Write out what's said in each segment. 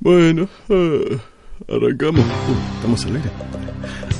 Bueno, eh, arrancamos. Uh, ¿Estamos al aire?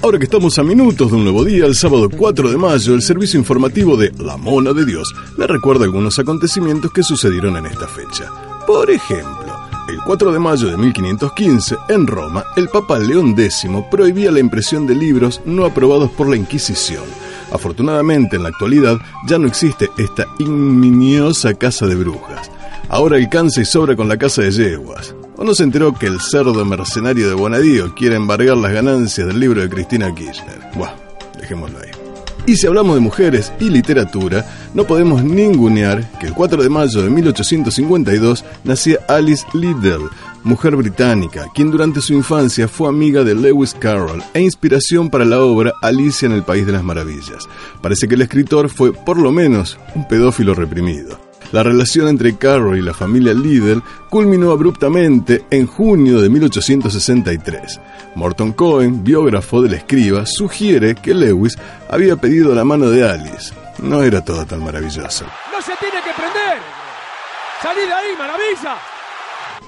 Ahora que estamos a minutos de un nuevo día, el sábado 4 de mayo, el servicio informativo de La Mona de Dios le recuerda algunos acontecimientos que sucedieron en esta fecha. Por ejemplo, el 4 de mayo de 1515, en Roma, el Papa León X prohibía la impresión de libros no aprobados por la Inquisición. Afortunadamente, en la actualidad ya no existe esta ignominiosa casa de brujas. Ahora alcanza y sobra con la casa de yeguas. ¿O no se enteró que el cerdo mercenario de Bonadío quiere embargar las ganancias del libro de Cristina Kirchner? Buah, dejémoslo ahí. Y si hablamos de mujeres y literatura, no podemos ningunear que el 4 de mayo de 1852 nacía Alice Liddell, mujer británica, quien durante su infancia fue amiga de Lewis Carroll e inspiración para la obra Alicia en el País de las Maravillas. Parece que el escritor fue, por lo menos, un pedófilo reprimido. La relación entre Carroll y la familia Liddell culminó abruptamente en junio de 1863. Morton Cohen, biógrafo del escriba, sugiere que Lewis había pedido la mano de Alice. No era todo tan maravilloso. ¡No se tiene que prender! ¡Salí de ahí, maravilla!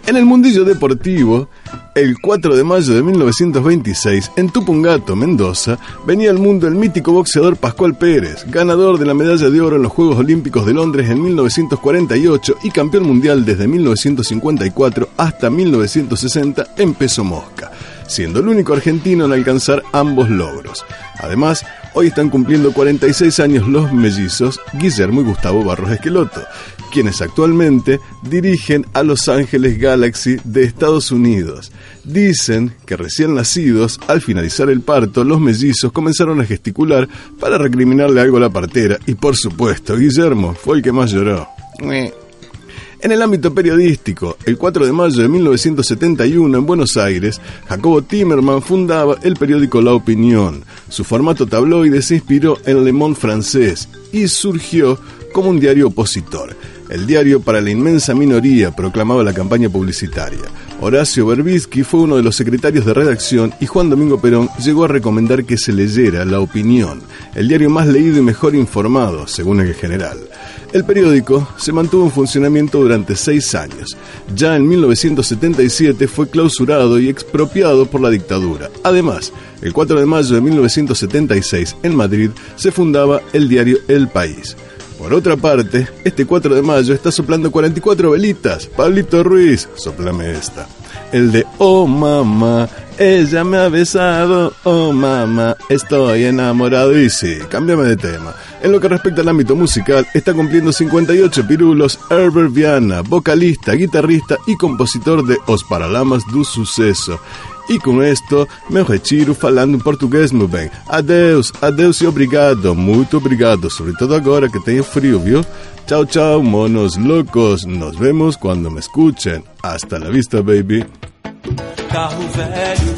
En el mundillo deportivo, el 4 de mayo de 1926, en Tupungato, Mendoza, venía al mundo el mítico boxeador Pascual Pérez, ganador de la medalla de oro en los Juegos Olímpicos de Londres en 1948 y campeón mundial desde 1954 hasta 1960 en peso mosca, siendo el único argentino en alcanzar ambos logros. Además, hoy están cumpliendo 46 años los mellizos Guillermo y Gustavo Barros Esqueloto, quienes actualmente dirigen a Los Ángeles Galaxy de Estados Unidos. Dicen que recién nacidos, al finalizar el parto, los mellizos comenzaron a gesticular para recriminarle algo a la partera y por supuesto, Guillermo fue el que más lloró. En el ámbito periodístico, el 4 de mayo de 1971 en Buenos Aires, Jacobo Timerman fundaba el periódico La Opinión. Su formato tabloide se inspiró en Le Monde francés y surgió como un diario opositor. El diario para la inmensa minoría proclamaba la campaña publicitaria. Horacio Berbisky fue uno de los secretarios de redacción y Juan Domingo Perón llegó a recomendar que se leyera La Opinión, el diario más leído y mejor informado, según el general. El periódico se mantuvo en funcionamiento durante seis años. Ya en 1977 fue clausurado y expropiado por la dictadura. Además, el 4 de mayo de 1976, en Madrid, se fundaba el diario El País. Por otra parte, este 4 de mayo está soplando 44 velitas. Pablito Ruiz, soplame esta. El de Oh mamá, ella me ha besado. Oh mamá, estoy enamorado. Y sí, cámbiame de tema. En lo que respecta al ámbito musical, está cumpliendo 58 pirulos Herbert Viana, vocalista, guitarrista y compositor de Os Paralamas do Suceso. E com esto, meu retiro falando em português, meu bem. Adeus, adeus e obrigado, muito obrigado, sobretudo agora que tenho frio, viu? Tchau, tchau, monos loucos. Nos vemos quando me escuchen. Hasta la vista, baby. Carro velho,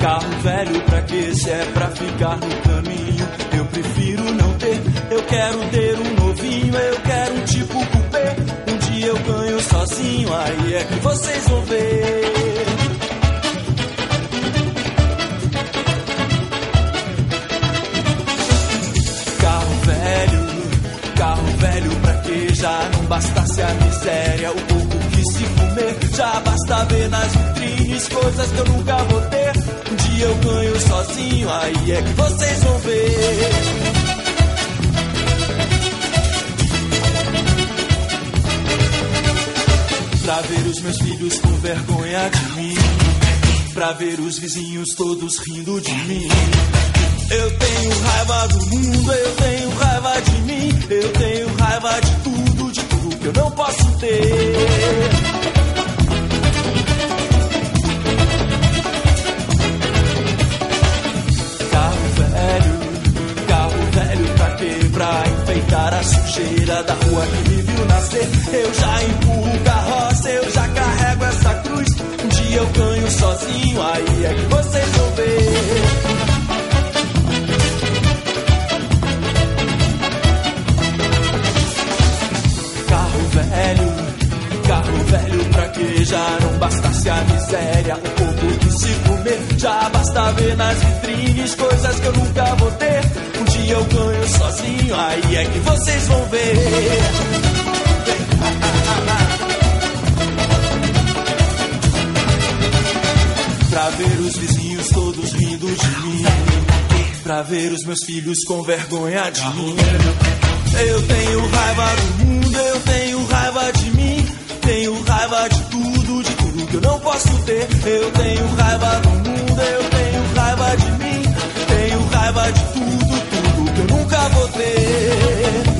carro velho, pra que se é pra ficar no caminho? Eu prefiro não ter, eu quero ter um novinho, eu quero um tipo cupê. Um dia eu ganho sozinho, aí é que vocês vão ver. Já não bastasse a miséria, o pouco que se comer, já basta ver nas vitrines coisas que eu nunca vou ter. Um dia eu ganho sozinho, aí é que vocês vão ver. Pra ver os meus filhos com vergonha de mim, pra ver os vizinhos todos rindo de mim. Eu tenho raiva do mundo, eu tenho raiva de mim, eu tenho raiva de tudo, Carro velho, carro velho pra quê? Pra enfeitar a sujeira da rua que me viu nascer. Eu já empurro carroça, eu já carrego essa cruz. Um dia eu ganho sozinho, aí é que vocês vão basta ver nas vitrines coisas que eu nunca vou ter. Um dia eu ganho sozinho, aí é que vocês vão ver. os vizinhos todos rindo de mim. Pra ver os meus filhos com vergonha de mim. Eu tenho raiva do mundo, eu tenho raiva de mim. Tenho raiva de tudo, de tudo que eu não posso ter. Eu tenho raiva do mundo raiva de mim, tenho raiva de tudo, tudo que eu nunca vou ter.